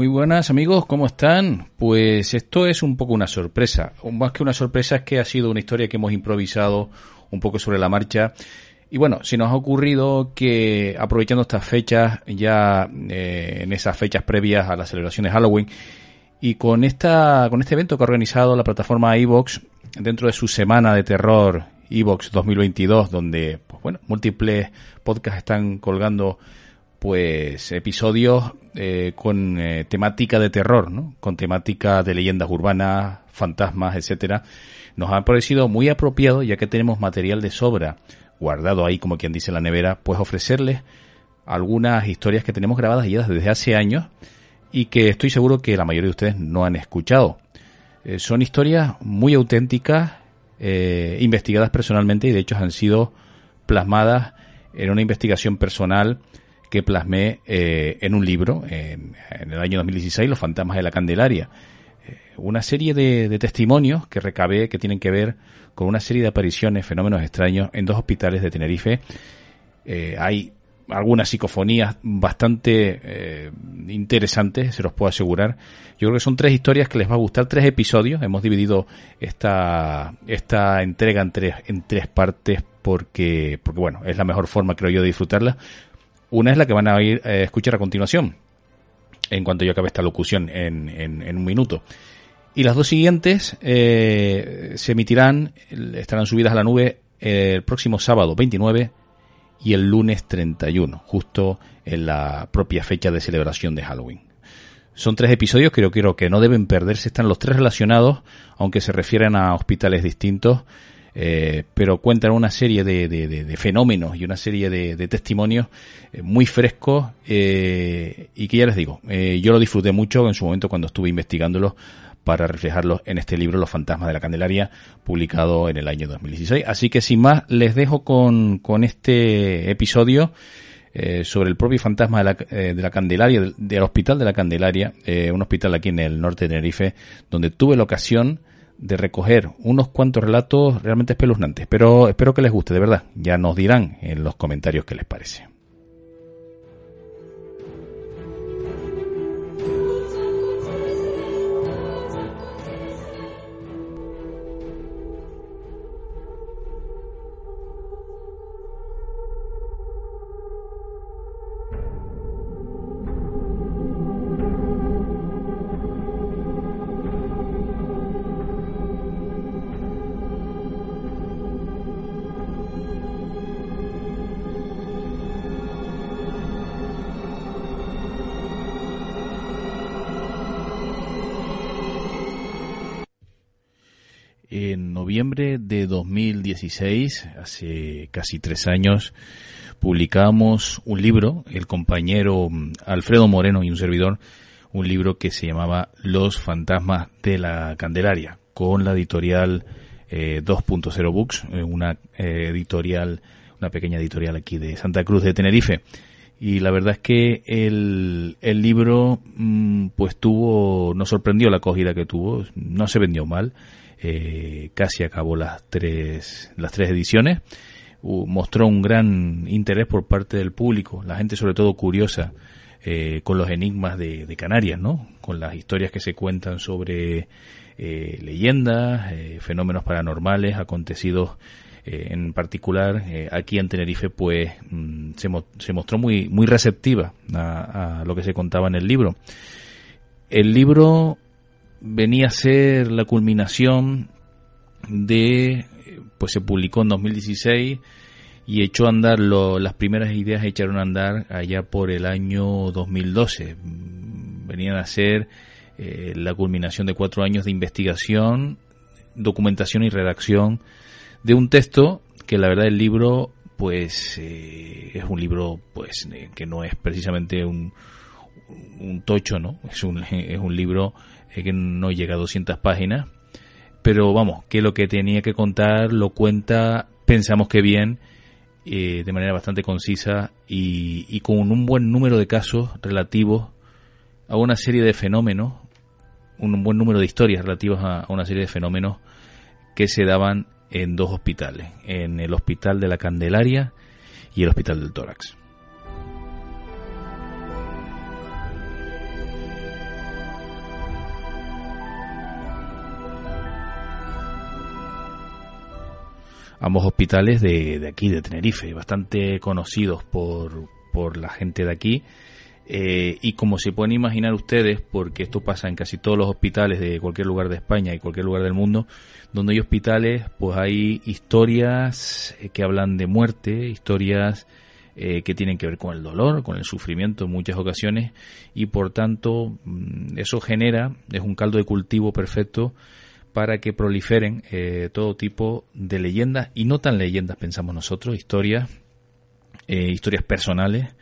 Muy buenas amigos, ¿cómo están? Pues esto es un poco una sorpresa. Más que una sorpresa es que ha sido una historia que hemos improvisado un poco sobre la marcha. Y bueno, si nos ha ocurrido que aprovechando estas fechas, ya eh, en esas fechas previas a la celebración de Halloween, y con esta, con este evento que ha organizado la plataforma Evox dentro de su semana de terror Evox 2022, donde pues bueno, múltiples podcasts están colgando pues episodios eh, con eh, temática de terror, ¿no? Con temática de leyendas urbanas, fantasmas, etcétera. Nos ha parecido muy apropiado, ya que tenemos material de sobra guardado ahí, como quien dice la nevera, pues ofrecerles algunas historias que tenemos grabadas ya desde hace años y que estoy seguro que la mayoría de ustedes no han escuchado. Eh, son historias muy auténticas, investigadas personalmente y de hecho han sido plasmadas en una investigación personal que plasmé eh, en un libro en, el año 2016, Los fantasmas de la Candelaria. Eh, una serie de, testimonios que recabé que tienen que ver con una serie de apariciones, fenómenos extraños en dos hospitales de Tenerife. Eh, hay algunas psicofonías bastante interesantes, se los puedo asegurar. Yo creo que son tres historias que les va a gustar, tres episodios. Hemos dividido esta, esta entrega en tres, en tres partes porque, porque, bueno, es la mejor forma, creo yo, de disfrutarla. Una es la que van a ir eh, escuchar a continuación, en cuanto yo acabe esta locución en, en, un minuto. Y las dos siguientes eh, se emitirán, estarán subidas a la nube el próximo sábado 29 y el lunes 31, justo en la propia fecha de celebración de Halloween. Son tres episodios que yo creo que no deben perderse, están los tres relacionados, aunque se refieran a hospitales distintos eh, pero cuentan una serie de, fenómenos y una serie de, testimonios eh, muy frescos eh, y que ya les digo, yo lo disfruté mucho en su momento cuando estuve investigándolos para reflejarlos en este libro Los fantasmas de la Candelaria, publicado en el año 2016. Así que sin más, les dejo con, con este episodio sobre el propio fantasma de la, de la Candelaria, del, del, Hospital de la Candelaria, un hospital aquí en el norte de Tenerife, donde tuve la ocasión de recoger unos cuantos relatos realmente espeluznantes, pero espero que les guste, de verdad. Ya nos dirán en los comentarios qué les parece. En noviembre de 2016, hace casi tres años, publicamos un libro, el compañero mm, Alfredo Moreno y un servidor, un libro que se llamaba Los fantasmas de la Candelaria, con la editorial 2.0 eh, Books, eh, una eh, editorial, una pequeña editorial aquí de Santa Cruz de Tenerife. Y la verdad es que el, el libro, mm, pues tuvo, nos sorprendió la acogida que tuvo, no se vendió mal eh, casi acabó las tres, las tres ediciones. mostró un gran interés por parte del público, la gente sobre todo curiosa eh, con los enigmas de, Canarias, ¿no? Con las historias que se cuentan sobre eh, leyendas, fenómenos paranormales, acontecidos en particular aquí en Tenerife, pues mm, se, se, mostró muy, muy receptiva a, a lo que se contaba en el libro. El libro venía a ser la culminación de, pues se publicó en 2016 y echó a andar, lo, las primeras ideas echaron a andar allá por el año 2012. Venían a ser eh, la culminación de cuatro años de investigación, documentación y redacción de un texto que la verdad el libro pues eh, es un libro pues eh, que no es precisamente un, un tocho, ¿no? Es un, es un libro que no llega a 200 páginas, pero vamos, que lo que tenía que contar lo cuenta, pensamos que bien, eh, de manera bastante concisa y, con un buen número de casos relativos a una serie de fenómenos, un buen número de historias relativas a una serie de fenómenos que se daban en dos hospitales, en el Hospital de la Candelaria y el Hospital del Tórax. Ambos hospitales de, de aquí, de Tenerife, bastante conocidos por, por la gente de aquí. Eh, y como se pueden imaginar ustedes, porque esto pasa en casi todos los hospitales de cualquier lugar de España y cualquier lugar del mundo, donde hay hospitales, pues hay historias eh, que hablan de muerte, historias eh, que tienen que ver con el dolor, con el sufrimiento en muchas ocasiones, y por tanto mm, eso genera, es un caldo de cultivo perfecto para que proliferen todo tipo de leyendas, y no tan leyendas pensamos nosotros, historias, historias personales,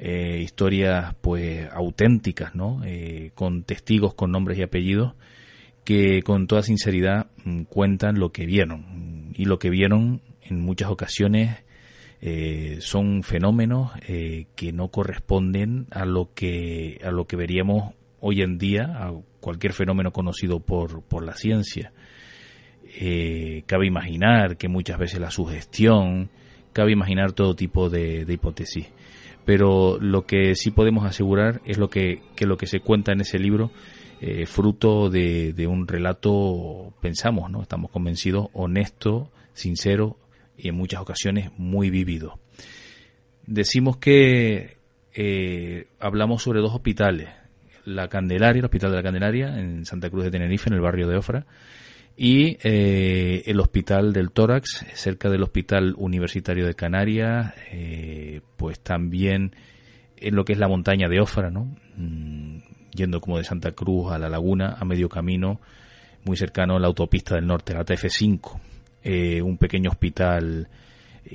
eh, historias pues auténticas, ¿no? Eh, con testigos con nombres y apellidos que con toda sinceridad mm, cuentan lo que vieron y lo que vieron en muchas ocasiones eh, son fenómenos que no corresponden a lo que a lo que veríamos hoy en día cualquier fenómeno conocido por, por la ciencia cabe imaginar que muchas veces la sugestión cabe imaginar todo tipo de hipótesis pero lo que sí podemos asegurar es lo que, lo que se cuenta en ese libro, eh, fruto de, un relato, pensamos, ¿no? Estamos convencidos, honesto, sincero y en muchas ocasiones muy vivido. Decimos que eh, hablamos sobre dos hospitales, la Candelaria, el Hospital de la Candelaria, en Santa Cruz de Tenerife, en el barrio de Ofra, y eh, el Hospital del Tórax, cerca del Hospital Universitario de Canarias, eh, pues también en lo que es la montaña de Ofra, ¿no? Mm, yendo como de Santa Cruz a la laguna, a medio camino, muy cercano a la autopista del norte, la TF5, eh, un pequeño hospital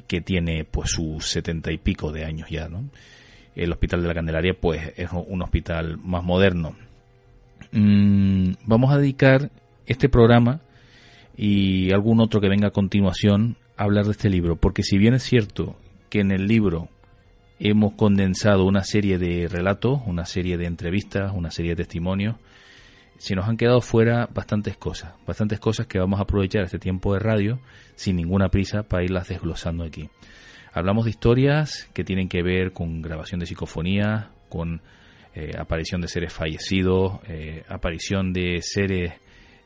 que tiene pues sus setenta y pico de años ya, ¿no? El Hospital de la Candelaria pues es un hospital más moderno. Mm, vamos a dedicar este programa y algún otro que venga a continuación a hablar de este libro, porque si bien es cierto que en el libro hemos condensado una serie de relatos, una serie de entrevistas, una serie de testimonios, se nos han quedado fuera bastantes cosas, bastantes cosas que vamos a aprovechar este tiempo de radio sin ninguna prisa para irlas desglosando aquí. Hablamos de historias que tienen que ver con grabación de psicofonía, con eh, aparición de seres fallecidos, eh, aparición de seres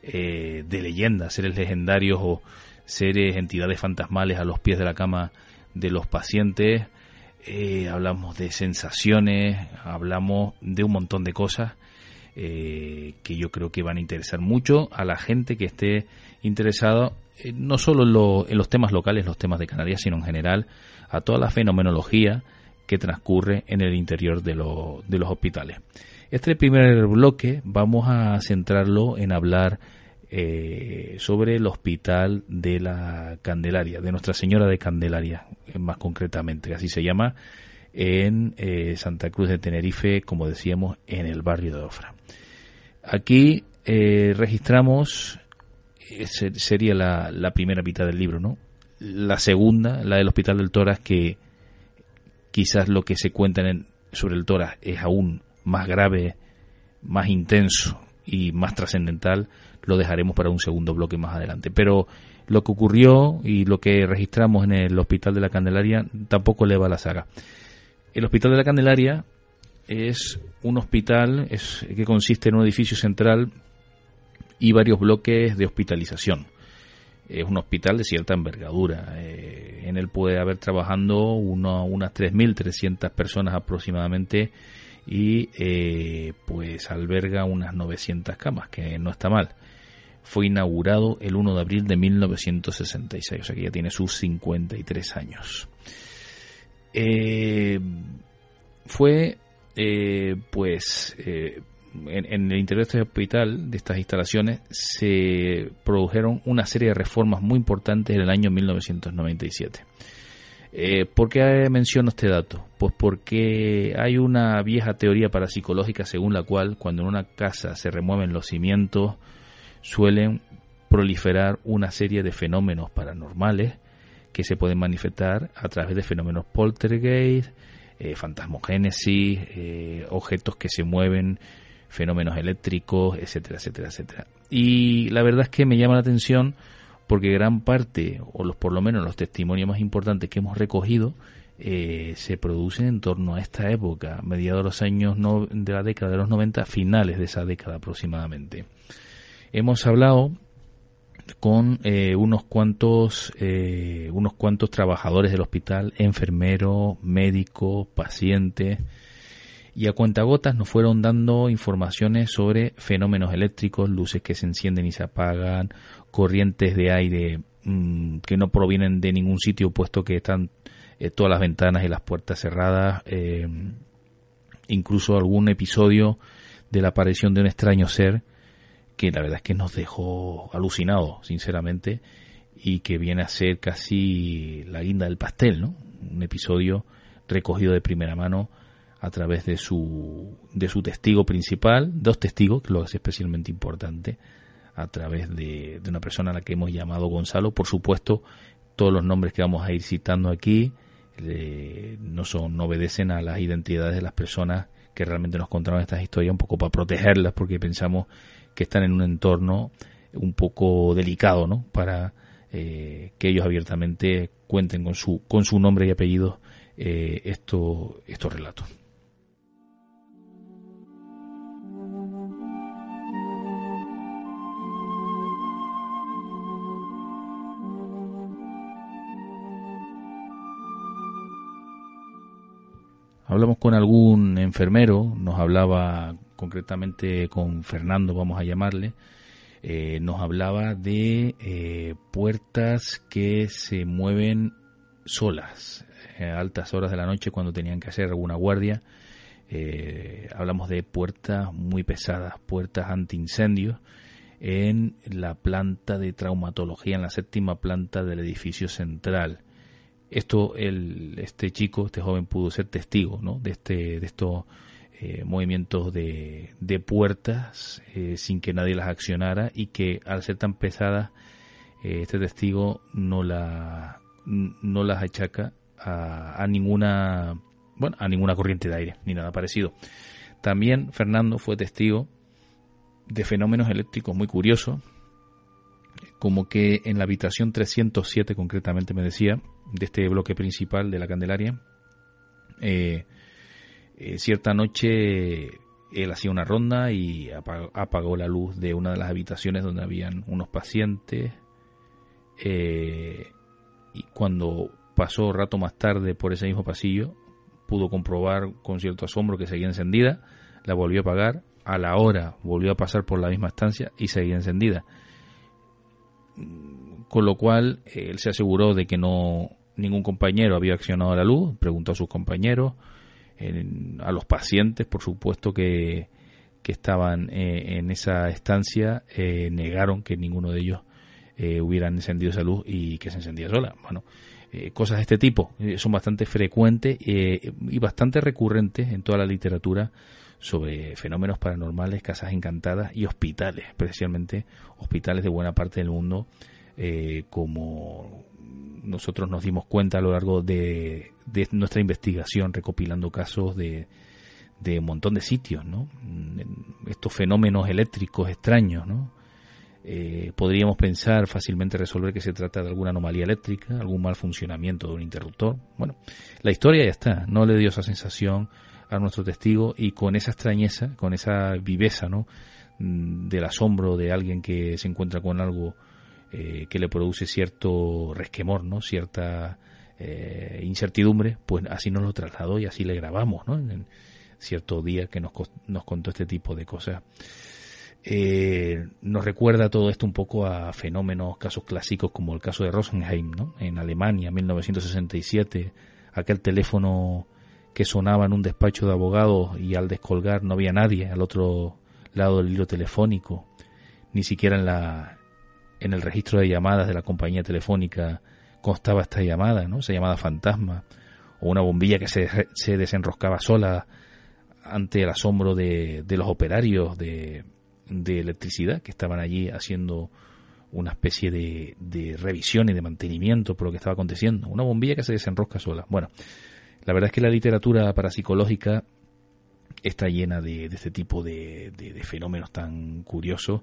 eh, de leyendas, seres legendarios o seres, entidades fantasmales a los pies de la cama de los pacientes. Hablamos de sensaciones, hablamos de un montón de cosas que yo creo que van a interesar mucho a la gente que esté interesada no solo en, los temas locales, los temas de Canarias, sino en general a toda la fenomenología que transcurre en el interior de, de los hospitales. Este primer bloque vamos a centrarlo en hablar eh, sobre el hospital de la Candelaria, de Nuestra Señora de Candelaria, eh, más concretamente, así se llama, en eh, Santa Cruz de Tenerife, como decíamos, en el barrio de Ofra. Aquí registramos, sería la, primera mitad del libro, ¿no? La segunda, la del Hospital del Toras, que quizás lo que se cuenta sobre el Toras es aún más grave, más intenso y más trascendental, lo dejaremos para un segundo bloque más adelante. Pero lo que ocurrió y lo que registramos en el Hospital de la Candelaria tampoco eleva la saga. El Hospital de la Candelaria es un hospital es, que consiste en un edificio central y varios bloques de hospitalización. Es un hospital de cierta envergadura. Eh, en él puede haber trabajando uno, unas 3.300 personas aproximadamente y eh, pues alberga unas 900 camas, que no está mal fue inaugurado el 1 de abril de 1966, o sea que ya tiene sus 53 años. Eh, fue, pues, en, el interior de este hospital, de estas instalaciones, se produjeron una serie de reformas muy importantes en el año 1997. ¿Por qué menciono este dato? Pues porque hay una vieja teoría parapsicológica según la cual cuando en una casa se remueven los cimientos, suelen proliferar una serie de fenómenos paranormales que se pueden manifestar a través de fenómenos poltergeist, eh, fantasmogénesis, eh, objetos que se mueven, fenómenos eléctricos, etcétera, etcétera, etcétera. Y la verdad es que me llama la atención porque gran parte, o los, por lo menos los testimonios más importantes que hemos recogido, eh, se producen en torno a esta época, mediados de los años no, de la década de los 90, finales de esa década aproximadamente. Hemos hablado con eh, unos cuantos eh, unos cuantos trabajadores del hospital, enfermeros, médicos, pacientes y a cuentagotas nos fueron dando informaciones sobre fenómenos eléctricos, luces que se encienden y se apagan, corrientes de aire mm, que no provienen de ningún sitio puesto que están eh, todas las ventanas y las puertas cerradas, incluso algún episodio de la aparición de un extraño ser que la verdad es que nos dejó alucinados, sinceramente, y que viene a ser casi la guinda del pastel, ¿no? Un episodio recogido de primera mano a través de su, de su testigo principal, dos testigos, que lo hace especialmente importante, a través de, de una persona a la que hemos llamado Gonzalo. Por supuesto, todos los nombres que vamos a ir citando aquí eh, no son obedecen a las identidades de las personas que realmente nos contaron estas historias un poco para protegerlas porque pensamos que están en un entorno un poco delicado, ¿no? Para eh, que ellos abiertamente cuenten con su, con su nombre y apellido eh, esto, estos relatos. Hablamos con algún enfermero, nos hablaba concretamente con Fernando, vamos a llamarle, eh, nos hablaba de eh, puertas que se mueven solas a altas horas de la noche cuando tenían que hacer alguna guardia. Eh, hablamos de puertas muy pesadas, puertas antiincendios en la planta de traumatología, en la séptima planta del edificio central. Esto, el, este chico, este joven pudo ser testigo ¿no? de, este, de estos eh, movimientos de, de puertas eh, sin que nadie las accionara y que al ser tan pesadas eh, este testigo no la no las achaca a, a, ninguna bueno a ninguna corriente de aire ni nada parecido también Fernando fue testigo de fenómenos eléctricos muy curiosos como que en la habitación 307 concretamente me decía de este bloque principal de la Candelaria eh, eh, cierta noche él hacía una ronda y apagó, la luz de una de las habitaciones donde habían unos pacientes. Eh, y cuando pasó rato más tarde por ese mismo pasillo, pudo comprobar con cierto asombro que seguía encendida, la volvió a apagar, a la hora volvió a pasar por la misma estancia y seguía encendida. Con lo cual él se aseguró de que no ningún compañero había accionado la luz, preguntó a sus compañeros, a los pacientes, por supuesto, que, que estaban eh, en esa estancia, eh, negaron que ninguno de ellos eh, hubieran encendido esa luz y que se encendía sola. Bueno, cosas de este tipo son bastante frecuentes y bastante recurrentes en toda la literatura sobre fenómenos paranormales, casas encantadas y hospitales, especialmente hospitales de buena parte del mundo, como nosotros nos dimos cuenta a lo largo de, nuestra investigación, recopilando casos de, de un montón de sitios, ¿no? Estos fenómenos eléctricos extraños, ¿no? Eh, podríamos pensar fácilmente resolver que se trata de alguna anomalía eléctrica, algún mal funcionamiento de un interruptor. Bueno, la historia ya está, no le dio esa sensación a nuestro testigo y con esa extrañeza, con esa viveza, ¿no? Mm, del asombro de alguien que se encuentra con algo eh, que le produce cierto resquemor, ¿no? Cierta eh, incertidumbre, pues así nos lo trasladó y así le grabamos, ¿no? En, cierto día que nos, nos contó este tipo de cosas. Eh, nos recuerda todo esto un poco a fenómenos, casos clásicos como el caso de Rosenheim, ¿no? En Alemania, 1967, aquel teléfono que sonaba en un despacho de abogados y al descolgar no había nadie al otro lado del hilo telefónico, ni siquiera en la, en el registro de llamadas de la compañía telefónica constaba esta llamada, ¿no? Esa llamada fantasma, o una bombilla que se, se desenroscaba sola ante el asombro de, de los operarios de, de, electricidad que estaban allí haciendo una especie de, de, revisión y de mantenimiento por lo que estaba aconteciendo. Una bombilla que se desenrosca sola. Bueno, la verdad es que la literatura parapsicológica está llena de, de este tipo de, de, fenómenos tan curiosos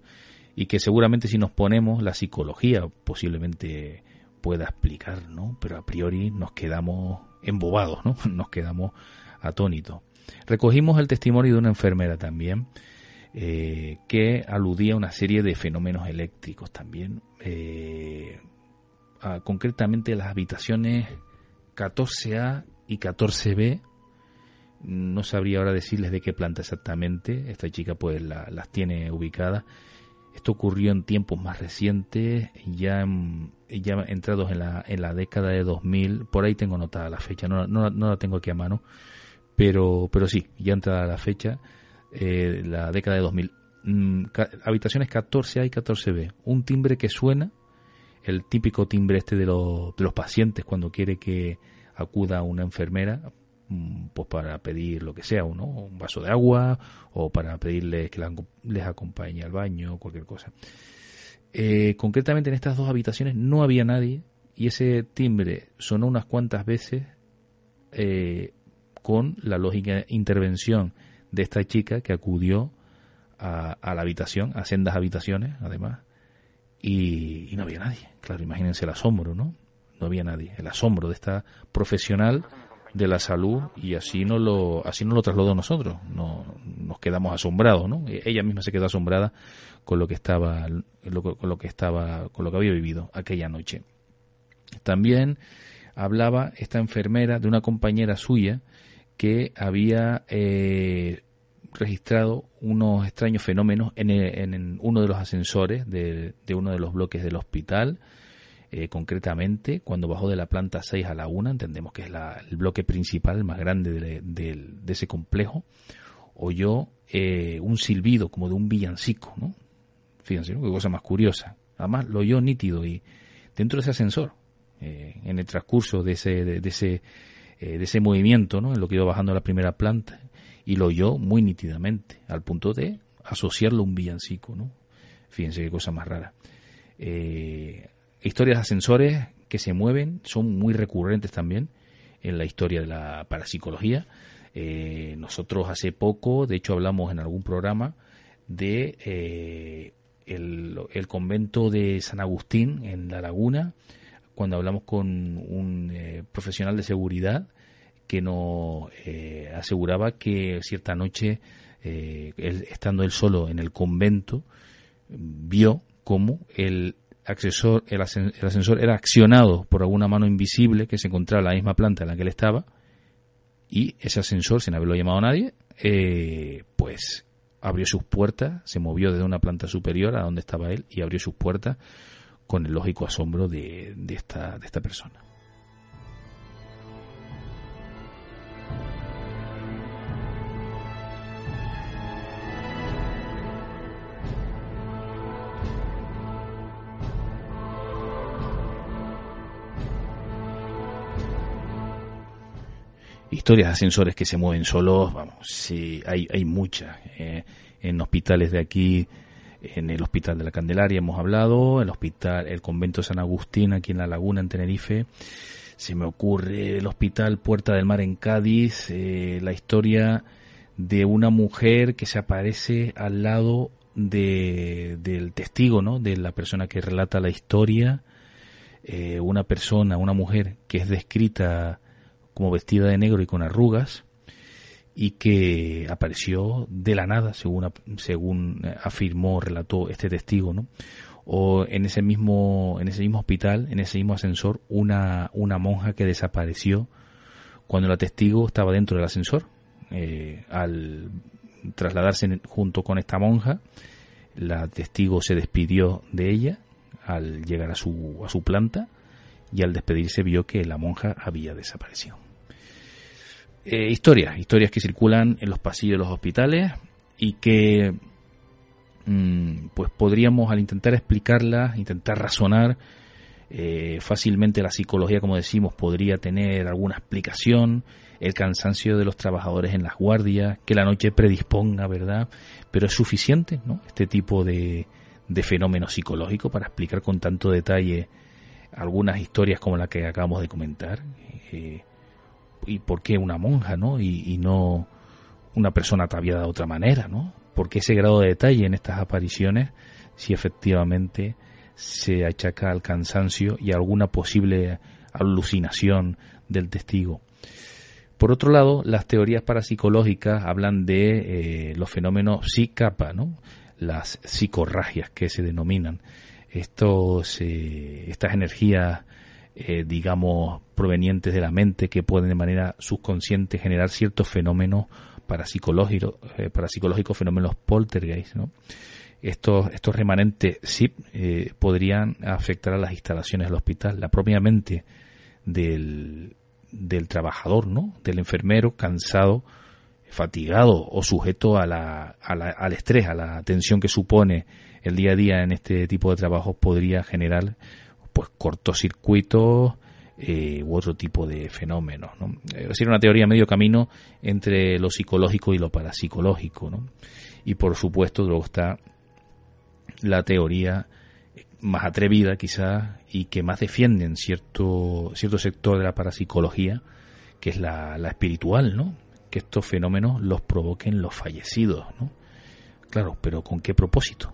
y que seguramente si nos ponemos la psicología posiblemente pueda explicar, ¿no? Pero a priori nos quedamos embobados, ¿no? Nos quedamos atónitos. Recogimos el testimonio de una enfermera también, eh, que aludía a una serie de fenómenos eléctricos también, eh, concretamente las habitaciones 14A y 14B. No sabría ahora decirles de qué planta exactamente. Esta chica pues las tiene ubicadas. Esto ocurrió en tiempos más recientes, ya, ya entrados en la, en la década de 2000. Por ahí tengo notada la fecha, no, no, no la tengo aquí a mano. Pero, pero sí, ya entrada la fecha, eh, la década de 2000. Mm, habitaciones 14A y 14B. Un timbre que suena, el típico timbre este de, los, de los pacientes cuando quiere que acuda una enfermera pues para pedir lo que sea, uno, un vaso de agua o para pedirles que les acompañe al baño cualquier cosa. Eh, concretamente en estas dos habitaciones no había nadie y ese timbre sonó unas cuantas veces eh, con la lógica intervención de esta chica que acudió a, la habitación, a sendas habitaciones, además, y, no había nadie. Claro, imagínense el asombro, ¿no? No había nadie. El asombro de esta profesional de la salud y así no lo así no lo trasladó nosotros no, nos quedamos asombrados no e, ella misma se quedó asombrada con lo que estaba con lo que estaba con lo que había vivido aquella noche también hablaba esta enfermera de una compañera suya que había eh, registrado unos extraños fenómenos en, en, uno de los ascensores de, uno de los bloques del hospital. Eh, concretamente, cuando bajó de la planta 6 a la 1, entendemos que es el bloque principal, más grande de, ese complejo, oyó eh, un silbido como de un villancico, ¿no? Fíjense, qué cosa más curiosa. Además, lo oyó nítido y dentro de ese ascensor, en el transcurso de ese, de ese eh, de ese movimiento, ¿no? En lo que iba bajando la primera planta y lo oyó muy nítidamente, al punto de asociarlo a un villancico, ¿no? Fíjense qué cosa más rara. Eh, historias de ascensores que se mueven son muy recurrentes también en la historia de la parapsicología. Eh, nosotros hace poco, de hecho hablamos en algún programa de el, el, convento de San Agustín en La Laguna, cuando hablamos con un eh, profesional de seguridad que nos eh, aseguraba que cierta noche, eh, él, estando él solo en el convento, vio cómo el, el, ascensor era accionado por alguna mano invisible que se encontraba en la misma planta en la que él estaba y ese ascensor, sin haberlo llamado a nadie, pues abrió sus puertas, se movió desde una planta superior a donde estaba él y abrió sus puertas con el lógico asombro de, de, esta, de esta persona. Historias de ascensores que se mueven solos, vamos, sí, hay, hay muchas. Eh, en hospitales de aquí en el Hospital de la Candelaria hemos hablado, el hospital, el convento San Agustín aquí en La Laguna, en Tenerife. Se me ocurre el Hospital Puerta del Mar en Cádiz, eh, la historia de una mujer que se aparece al lado de, del testigo, ¿no? De la persona que relata la historia. Eh, una persona, una mujer que es descrita como vestida de negro y con arrugas y que apareció de la nada, según, según eh, afirmó, relató este testigo, ¿no? O en ese mismo, en ese mismo hospital, en ese mismo ascensor, una, una monja que desapareció cuando la testigo estaba dentro del ascensor. Eh, al trasladarse junto con esta monja, la testigo se despidió de ella al llegar a su, a su planta y al despedirse vio que la monja había desaparecido eh, historias, historias que circulan en los pasillos de los hospitales y que mm, pues podríamos al intentar explicarlas, intentar razonar, eh, fácilmente la psicología, como decimos, podría tener alguna explicación, el cansancio de los trabajadores en las guardias, que la noche predisponga, ¿verdad? Pero es suficiente, ¿no? Este tipo de, de fenómeno psicológico para explicar con tanto detalle algunas historias como la que acabamos de comentar. Eh, y por qué una monja, ¿no? Y, no una persona ataviada de otra manera, ¿no? ¿Por qué ese grado de detalle en estas apariciones si efectivamente se achaca al cansancio y a alguna posible alucinación del testigo? Por otro lado, las teorías parapsicológicas hablan de eh, los fenómenos psicapa, ¿no? las psicorragias que se denominan. Estos, estas energías, eh, digamos, provenientes de la mente que pueden de manera subconsciente generar ciertos fenómenos parapsicológicos, parapsicológicos fenómenos poltergeist. ¿no? Estos, estos remanentes sí podrían afectar a las instalaciones del hospital. La propia mente del, del trabajador, ¿no? Del enfermero cansado, fatigado o sujeto a la, al estrés, a la tensión que supone el día a día en este tipo de trabajos podría generar pues cortocircuitos eh, u otro tipo de fenómenos. ¿no? Es decir, una teoría medio camino entre lo psicológico y lo parapsicológico. ¿no? Y por supuesto luego está la teoría más atrevida quizás y que más defienden cierto, cierto sector de la parapsicología, que es la, la espiritual, ¿no? Que estos fenómenos los provoquen los fallecidos, ¿no? Claro, pero ¿con qué propósito?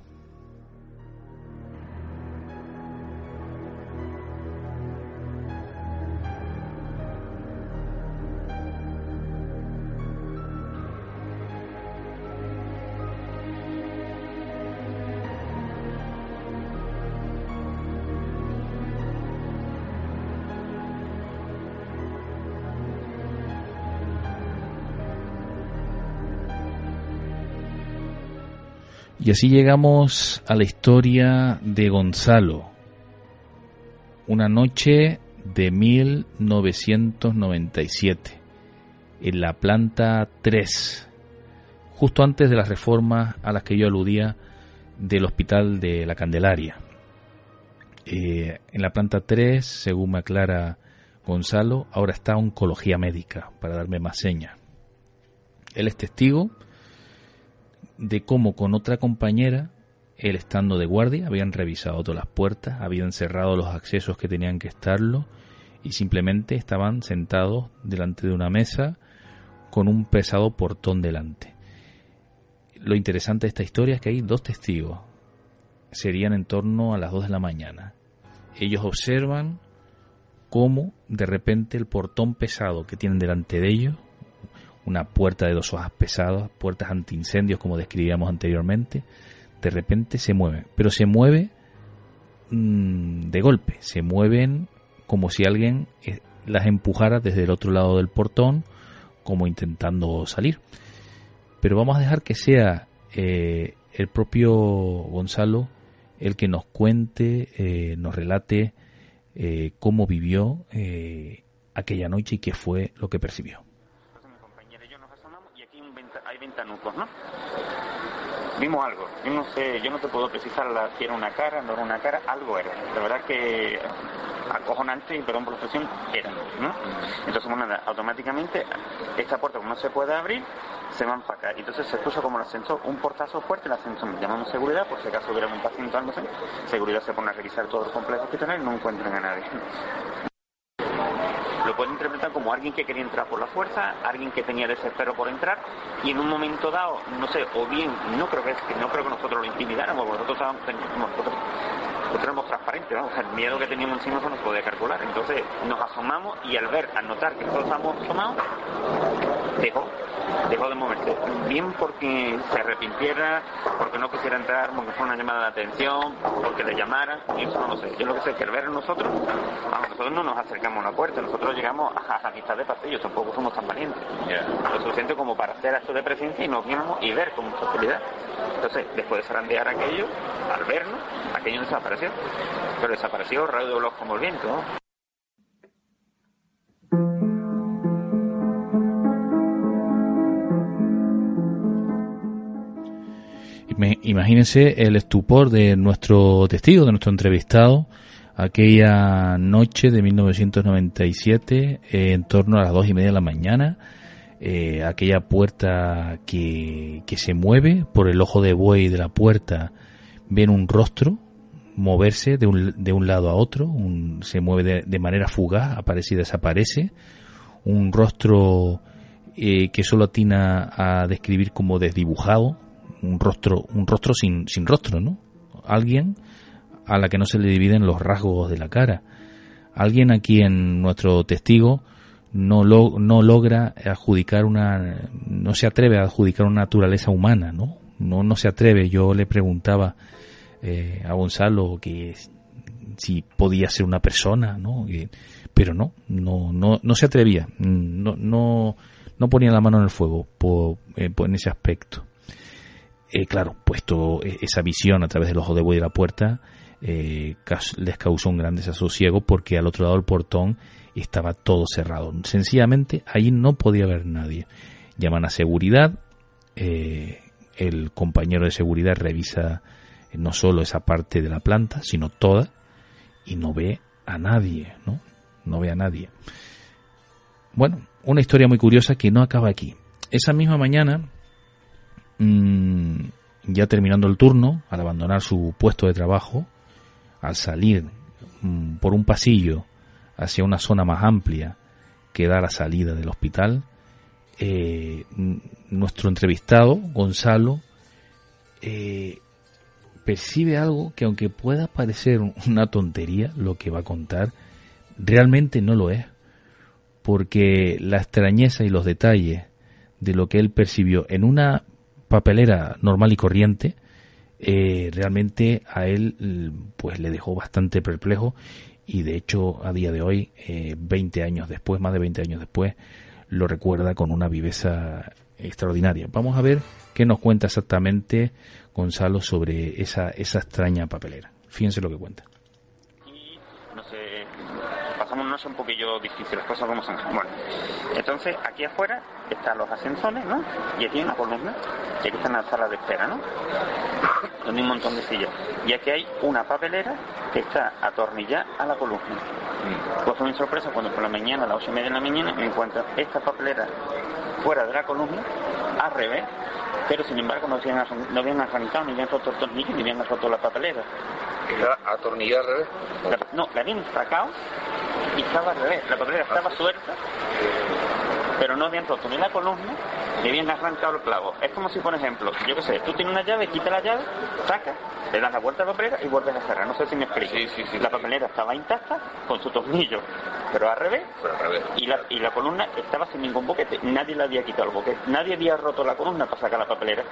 Y así llegamos a la historia de Gonzalo. Una noche de 1997, en la planta 3, justo antes de las reformas a las que yo aludía del Hospital de la Candelaria. Eh, en la planta 3, según me aclara Gonzalo, ahora está oncología médica, para darme más señas. Él es testigo de cómo con otra compañera, él estando de guardia, habían revisado todas las puertas, habían cerrado los accesos que tenían que estarlo y simplemente estaban sentados delante de una mesa con un pesado portón delante. Lo interesante de esta historia es que hay dos testigos. Serían en torno a las 2 de la mañana. Ellos observan cómo de repente el portón pesado que tienen delante de ellos una puerta de dos hojas pesadas, puertas antiincendios como describíamos anteriormente, de repente se mueve, pero se mueve mm, de golpe, se mueven como si alguien eh, las empujara desde el otro lado del portón, como intentando salir. Pero vamos a dejar que sea eh, el propio Gonzalo el que nos cuente, eh, nos relate cómo vivió aquella noche y qué fue lo que percibió. ¿No? Vimos algo. Yo no sé, yo no te puedo precisar si era una cara, no era una cara, algo era. De verdad que acojonante y perdón por la expresión, era, ¿no? Entonces, bueno, automáticamente esta puerta como no se puede abrir, se van para acá. Entonces se puso como el ascensor, un portazo fuerte, el ascensor llamamos seguridad, por si acaso hubiera un paciente dándose, seguridad se pone a revisar todos los complejos que tienen y no encuentran a nadie lo pueden interpretar como alguien que quería entrar por la fuerza, alguien que tenía desespero por entrar y en un momento dado, no sé, o bien, no creo que, no creo que nosotros lo intimidáramos, porque nosotros nosotros, nosotros éramos transparentes, vamos, el miedo que teníamos encima no nos podía calcular. Entonces nos asomamos y al ver, al notar que nosotros estábamos asomados, dejó, dejó de moverse. Bien porque se arrepintiera, porque no quisiera entrar, porque fue una llamada de atención, porque le llamaran, y eso no lo sé. Yo lo que sé es que al ver a nosotros, nosotros no nos acercamos a la puerta, nosotros llegamos a, la mitad de pasillo, tampoco somos tan valientes. Lo suficiente como para hacer acto de presencia y nos vimos y ver con mucha facilidad. Entonces, después de zarandear aquello, al vernos, aquello desapareció. Pero desapareció radio los como el viento, Imagínense el estupor de nuestro testigo, de nuestro entrevistado, aquella noche de 1997, eh, en torno a las dos y media de la mañana, eh, aquella puerta que, que se mueve por el ojo de buey de la puerta, ven un rostro moverse de un, de un lado a otro, se mueve de, de, manera fugaz, aparece y desaparece, un rostro eh, que solo atina a describir como desdibujado, un rostro, un rostro sin, sin rostro, ¿no? Alguien a la que no se le dividen los rasgos de la cara. Alguien a quien nuestro testigo no, no logra adjudicar una, no se atreve a adjudicar una naturaleza humana, ¿no? No, no se atreve. Yo le preguntaba eh, a Gonzalo que si podía ser una persona, ¿no? pero no, no, no, no se atrevía, no, no, no ponía la mano en el fuego por, eh, en ese aspecto. Eh, claro, puesto esa visión a través del ojo de buey de la puerta, les causó un gran desasosiego porque al otro lado del portón estaba todo cerrado. Sencillamente ahí no podía haber nadie. Llaman a seguridad, el compañero de seguridad revisa no solo esa parte de la planta, sino toda, y no ve a nadie, ¿no? No ve a nadie. Bueno, una historia muy curiosa que no acaba aquí. Esa misma mañana, mm, ya terminando el turno, al abandonar su puesto de trabajo, al salir mm, por un pasillo hacia una zona más amplia que da la salida del hospital, eh, nuestro entrevistado, Gonzalo, eh, percibe algo que aunque pueda parecer una tontería lo que va a contar, realmente no lo es, porque la extrañeza y los detalles de lo que él percibió en una papelera normal y corriente, eh, realmente a él pues le dejó bastante perplejo y de hecho a día de hoy, eh, 20 años después, más de 20 años después, lo recuerda con una viveza extraordinaria. Vamos a ver qué nos cuenta exactamente Gonzalo sobre esa, esa extraña papelera. Fíjense lo que cuenta. No sé, pasamos no sé un poquillo difícil, las cosas como son. Bueno, entonces aquí afuera están los ascensores, ¿no? Y aquí hay una columna, y aquí están las salas de espera, ¿no? Donde hay un montón de sillas. Y aquí hay una papelera que está atornillada a la columna. Pues fue mi sorpresa cuando por la mañana, a las ocho y media de la mañana, me encuentro esta papelera fuera de la columna, al revés, pero sin embargo no habían, no habían arrancado, ni habían roto el tornillo, ni habían roto la papelera. ¿Era atornillada al revés? no, la habían sacado y estaba al revés. La papelera estaba suelta, pero no habían roto ni la columna, ni habían arrancado el clavo. Es como si, por ejemplo, yo qué sé, tú tienes una llave, quita la llave, saca, le das la vuelta a la papelera y vuelves a cerrar. No sé si me explico. Sí, sí, sí. La papelera estaba intacta, con su tornillo, pero al revés. Pero al revés. Y la, y la columna estaba sin ningún boquete. Nadie le había quitado el boquete. Nadie había roto la columna para sacar la papelera.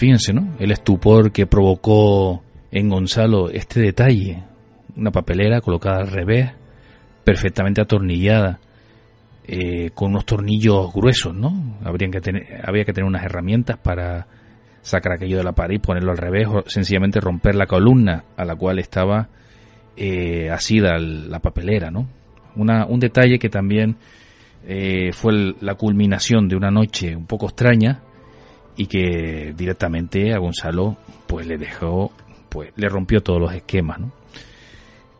Fíjense, ¿no? El estupor que provocó en Gonzalo este detalle. Una papelera colocada al revés, perfectamente atornillada, eh, con unos tornillos gruesos, ¿no? Habrían que tener, había que tener unas herramientas para sacar aquello de la pared y ponerlo al revés o sencillamente romper la columna a la cual estaba eh, asida la papelera, ¿no? Una, un detalle que también eh, fue la culminación de una noche un poco extraña y que directamente a Gonzalo pues le dejó pues le rompió todos los esquemas ¿no?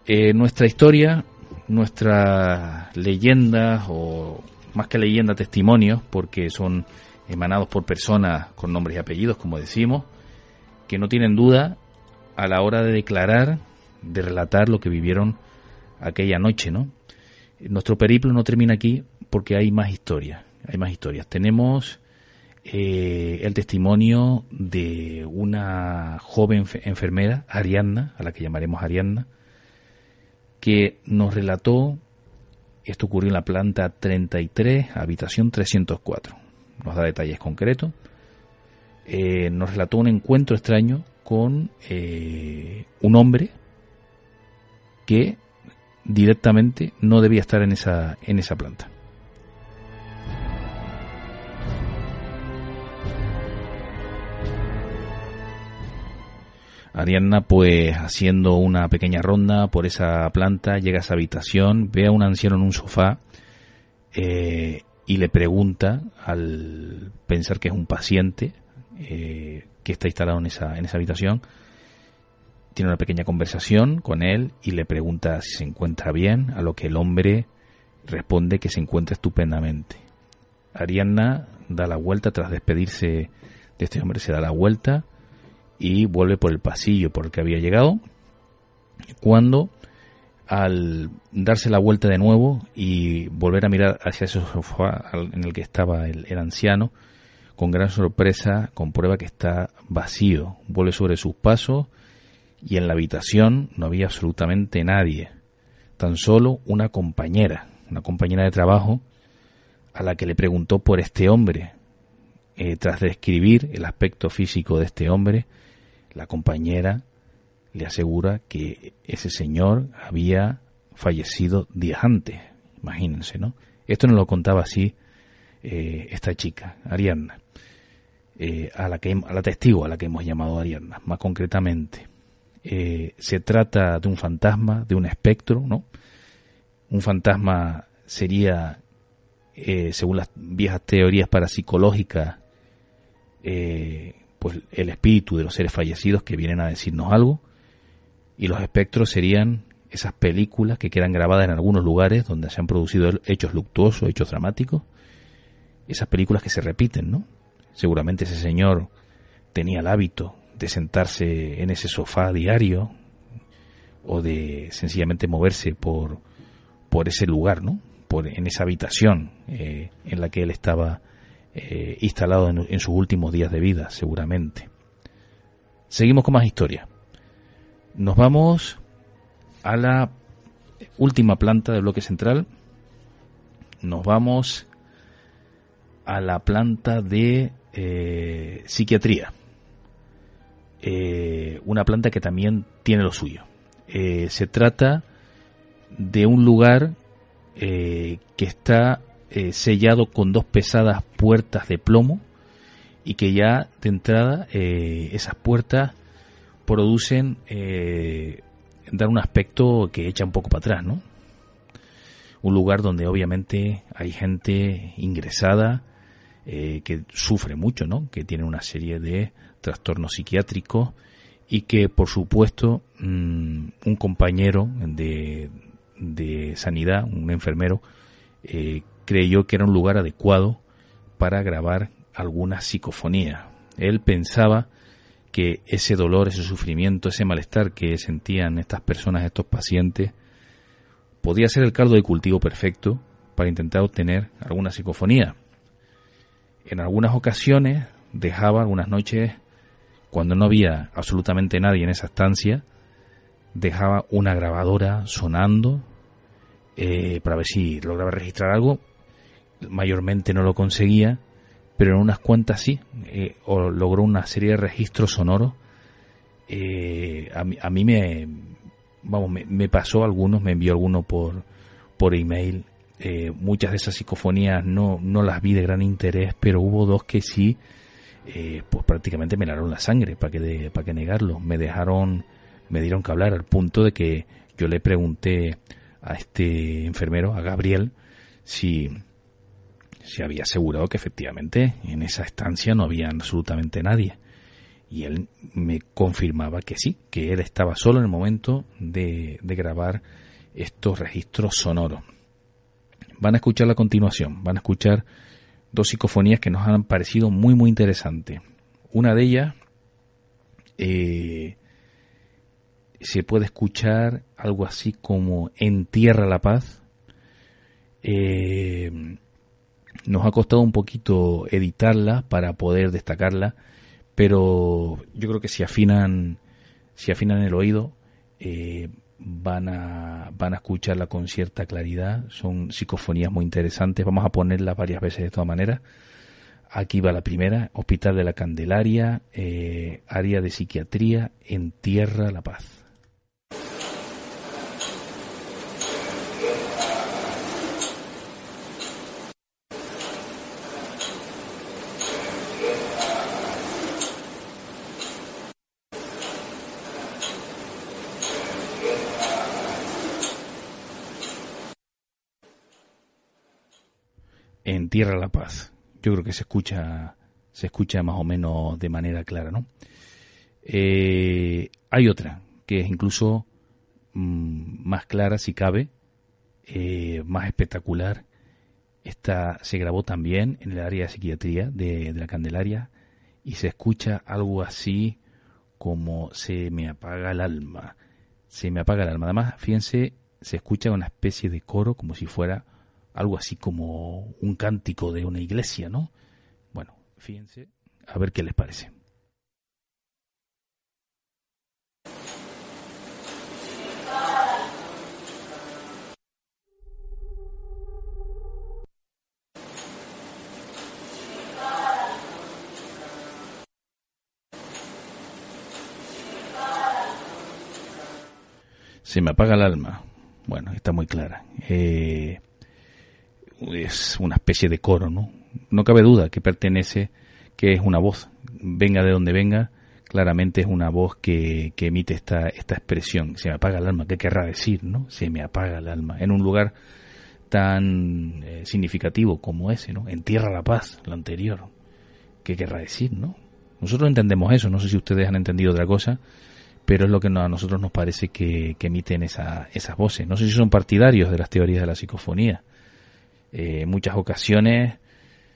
Eh, nuestra historia nuestras leyendas o más que leyendas testimonios porque son emanados por personas con nombres y apellidos como decimos que no tienen duda a la hora de declarar de relatar lo que vivieron aquella noche no nuestro periplo no termina aquí porque hay más historias hay más historias tenemos eh, el testimonio de una joven enfermera, Arianna, a la que llamaremos Arianna, que nos relató, esto ocurrió en la planta 33, habitación 304, nos da detalles concretos, eh, nos relató un encuentro extraño con eh, un hombre que directamente no debía estar en esa, en esa planta. Arianna, pues haciendo una pequeña ronda por esa planta, llega a esa habitación, ve a un anciano en un sofá eh, y le pregunta, al pensar que es un paciente eh, que está instalado en esa, en esa habitación, tiene una pequeña conversación con él y le pregunta si se encuentra bien, a lo que el hombre responde que se encuentra estupendamente. Arianna da la vuelta tras despedirse de este hombre, se da la vuelta y vuelve por el pasillo por el que había llegado, cuando al darse la vuelta de nuevo y volver a mirar hacia ese sofá en el que estaba el, anciano, con gran sorpresa comprueba que está vacío. Vuelve sobre sus pasos y en la habitación no había absolutamente nadie, tan solo una compañera, una compañera de trabajo, a la que le preguntó por este hombre. Eh, tras describir el aspecto físico de este hombre, la compañera le asegura que ese señor había fallecido días antes. Imagínense, ¿no? Esto nos lo contaba así eh, esta chica, Ariadna, eh, a, la que, a la testigo a la que hemos llamado Ariadna, más concretamente. Eh, se trata de un fantasma, de un espectro, ¿no? Un fantasma sería, según las viejas teorías parapsicológicas, pues el espíritu de los seres fallecidos que vienen a decirnos algo y los espectros serían esas películas que quedan grabadas en algunos lugares donde se han producido hechos luctuosos, hechos dramáticos, esas películas que se repiten, ¿no? Seguramente ese señor tenía el hábito de sentarse en ese sofá diario o de sencillamente moverse por, por ese lugar, ¿no? Por, en esa habitación eh, en la que él estaba eh, instalado en, sus últimos días de vida, seguramente. Seguimos con más historia. Nos vamos a la última planta del bloque central. Nos vamos a la planta de eh, psiquiatría. Eh, una planta que también tiene lo suyo. Se trata de un lugar que está sellado con dos pesadas puertas de plomo y que ya de entrada esas puertas producen eh, dar un aspecto que echa un poco para atrás, ¿no? Un lugar donde obviamente hay gente ingresada eh, que sufre mucho, ¿no? Que tiene una serie de trastornos psiquiátricos y que, por supuesto, mm, un compañero de, de, sanidad, un enfermero, eh, creyó que era un lugar adecuado para grabar alguna psicofonía. Él pensaba que ese dolor, ese sufrimiento, ese malestar que sentían estas personas, estos pacientes, podía ser el caldo de cultivo perfecto para intentar obtener alguna psicofonía. En algunas ocasiones dejaba algunas noches, cuando no había absolutamente nadie en esa estancia, dejaba una grabadora sonando eh, para ver si lograba registrar algo. Mayormente no lo conseguía pero en unas cuantas sí, eh, o logró una serie de registros sonoros. Eh, a, mí, me, vamos, me, pasó algunos, me envió algunos por, por email. Eh, muchas de esas psicofonías no, no las vi de gran interés, pero hubo dos que sí, pues prácticamente me helaron la sangre, para que, para que negarlo. Me dejaron, me dieron que hablar al punto de que yo le pregunté a este enfermero, a Gabriel, si, se había asegurado que efectivamente en esa estancia no había absolutamente nadie. Y él me confirmaba que sí, que él estaba solo en el momento de, grabar estos registros sonoros. Van a escuchar a continuación, van a escuchar dos psicofonías que nos han parecido muy muy interesantes. Una de ellas eh, se puede escuchar algo así como En Tierra la Paz. Eh, nos ha costado un poquito editarla para poder destacarla, pero yo creo que si afinan, si afinan el oído, eh, van a, van a escucharla con cierta claridad. Son psicofonías muy interesantes. Vamos a ponerlas varias veces de todas maneras. Aquí va la primera, Hospital de la Candelaria, eh, área de psiquiatría en Tierra La Paz. En Tierra la Paz. Yo creo que se escucha, se escucha más o menos de manera clara, ¿no? Eh, hay otra que es incluso mm, más clara, si cabe, eh, más espectacular. Esta se grabó también en el área de psiquiatría de, de la Candelaria y se escucha algo así como se me apaga el alma. Se me apaga el alma. Además, fíjense se escucha una especie de coro como si fuera algo así como un cántico de una iglesia, ¿no? Bueno, fíjense, a ver qué les parece. Se me apaga el alma. Bueno, está muy clara. Eh, es una especie de coro, ¿no? No cabe duda que pertenece, que es una voz, venga de donde venga, claramente es una voz que, que emite esta, esta expresión. Se me apaga el alma, ¿qué querrá decir, no? Se me apaga el alma. En un lugar tan eh, significativo como ese, ¿no? En Tierra la Paz, lo anterior. ¿Qué querrá decir, no? Nosotros entendemos eso, no sé si ustedes han entendido otra cosa, pero es lo que a nosotros nos parece que, emiten esa, esas voces. No sé si son partidarios de las teorías de la psicofonía. Eh, en muchas ocasiones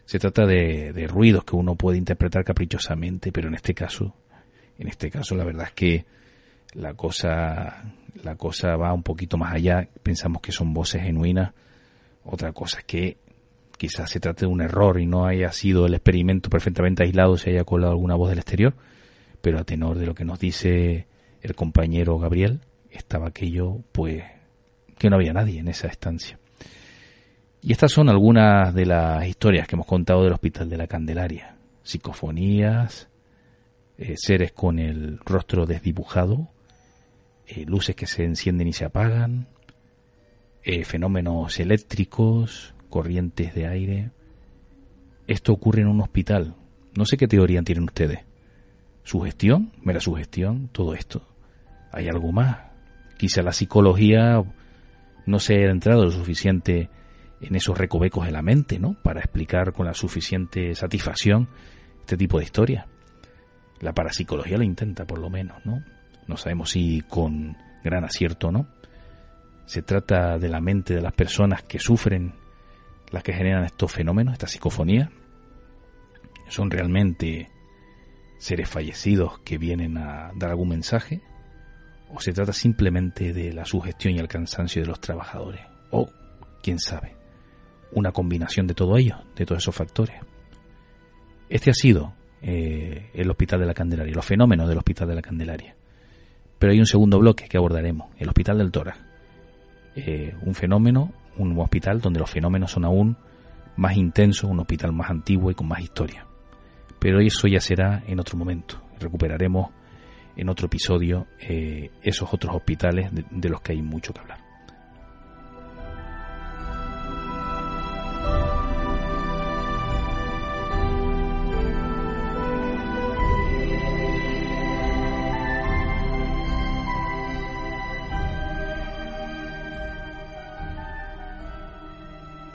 se trata de, de, ruidos que uno puede interpretar caprichosamente, pero en este caso, en este caso la verdad es que la cosa, la cosa va un poquito más allá. Pensamos que son voces genuinas. Otra cosa es que quizás se trate de un error y no haya sido el experimento perfectamente aislado, se haya colado alguna voz del exterior, pero a tenor de lo que nos dice el compañero Gabriel, estaba aquello, pues, que no había nadie en esa estancia. Y estas son algunas de las historias que hemos contado del Hospital de la Candelaria. Psicofonías, eh, seres con el rostro desdibujado, eh, luces que se encienden y se apagan, eh, fenómenos eléctricos, corrientes de aire. Esto ocurre en un hospital. No sé qué teoría tienen ustedes. ¿Sugestión? ¿Mera sugestión? Todo esto hay algo más. Quizá la psicología no se haya entrado lo suficiente en esos recovecos de la mente, ¿no? Para explicar con la suficiente satisfacción este tipo de historia. La parapsicología lo intenta, por lo menos, ¿no? No sabemos si con gran acierto o no. Se trata de la mente de las personas que sufren, las que generan estos fenómenos, esta psicofonía. Son realmente seres fallecidos que vienen a dar algún mensaje o se trata simplemente de la sugestión y el cansancio de los trabajadores, o, quién sabe, una combinación de todo ello, de todos esos factores. Este ha sido eh, el Hospital de la Candelaria, los fenómenos del Hospital de la Candelaria. Pero hay un segundo bloque que abordaremos, el Hospital del Tórax. Eh, un fenómeno, un hospital donde los fenómenos son aún más intensos, un hospital más antiguo y con más historia. Pero eso ya será en otro momento. Recuperaremos en otro episodio eh, esos otros hospitales de los que hay mucho que hablar.